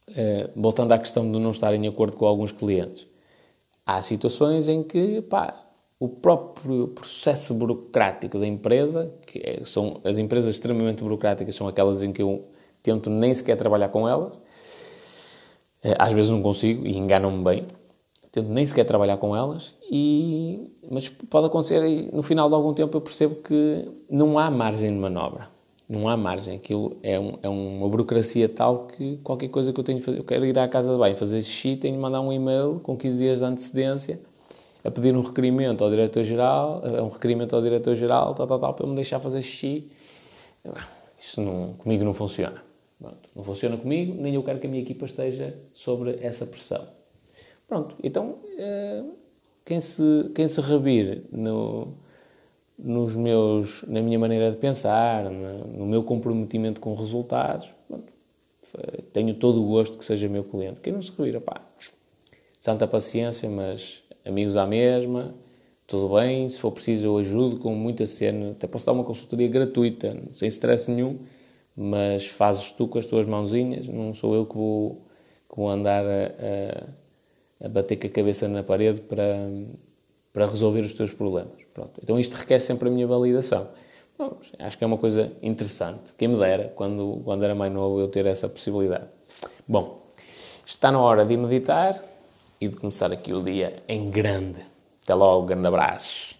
Uh, voltando à questão de não estar em acordo com alguns clientes. Há situações em que, pá, o próprio processo burocrático da empresa, que é, são as empresas extremamente burocráticas, são aquelas em que eu tento nem sequer trabalhar com elas. Eh, às vezes não consigo e enganam-me bem. Tento nem sequer trabalhar com elas, e... mas pode acontecer e no final de algum tempo eu percebo que não há margem de manobra. Não há margem. Aquilo é, um, é uma burocracia tal que qualquer coisa que eu tenho de fazer, eu quero ir à casa de banho fazer xixi, tenho de mandar um e-mail com 15 dias de antecedência a pedir um requerimento ao diretor-geral, eh, um requerimento ao diretor-geral, tal, tal, tal, para me deixar fazer xixi. Isso não, comigo não funciona. Pronto, não funciona comigo, nem eu quero que a minha equipa esteja sobre essa pressão. Pronto, então eh, quem se, quem se revir no, nos meus, na minha maneira de pensar, no meu comprometimento com resultados, pronto, tenho todo o gosto que seja meu cliente. Quem não se revira, pá, santa paciência, mas amigos à mesma, tudo bem, se for preciso eu ajudo com muita cena, até posso dar uma consultoria gratuita, sem stress nenhum, mas fazes tu com as tuas mãozinhas, não sou eu que vou, que vou andar a, a, a, bater com a cabeça na parede para, para resolver os teus problemas. Pronto. Então isto requer sempre a minha validação. Bom, acho que é uma coisa interessante. Quem me dera, quando, quando era mais novo, eu ter essa possibilidade. Bom, está na hora de meditar e de começar aqui o dia em grande. Até logo, grande abraço.